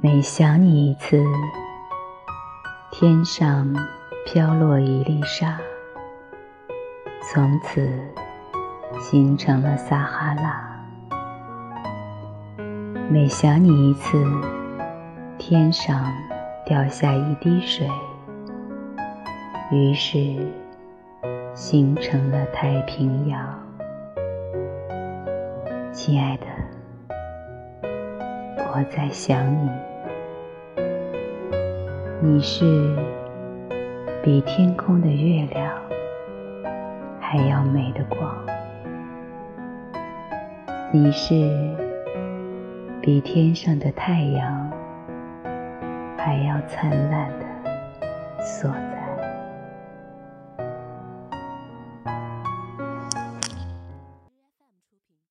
每想你一次，天上飘落一粒沙，从此形成了撒哈拉。每想你一次，天上掉下一滴水，于是形成了太平洋。亲爱的，我在想你，你是比天空的月亮还要美的光，你是。比天上的太阳还要灿烂的所。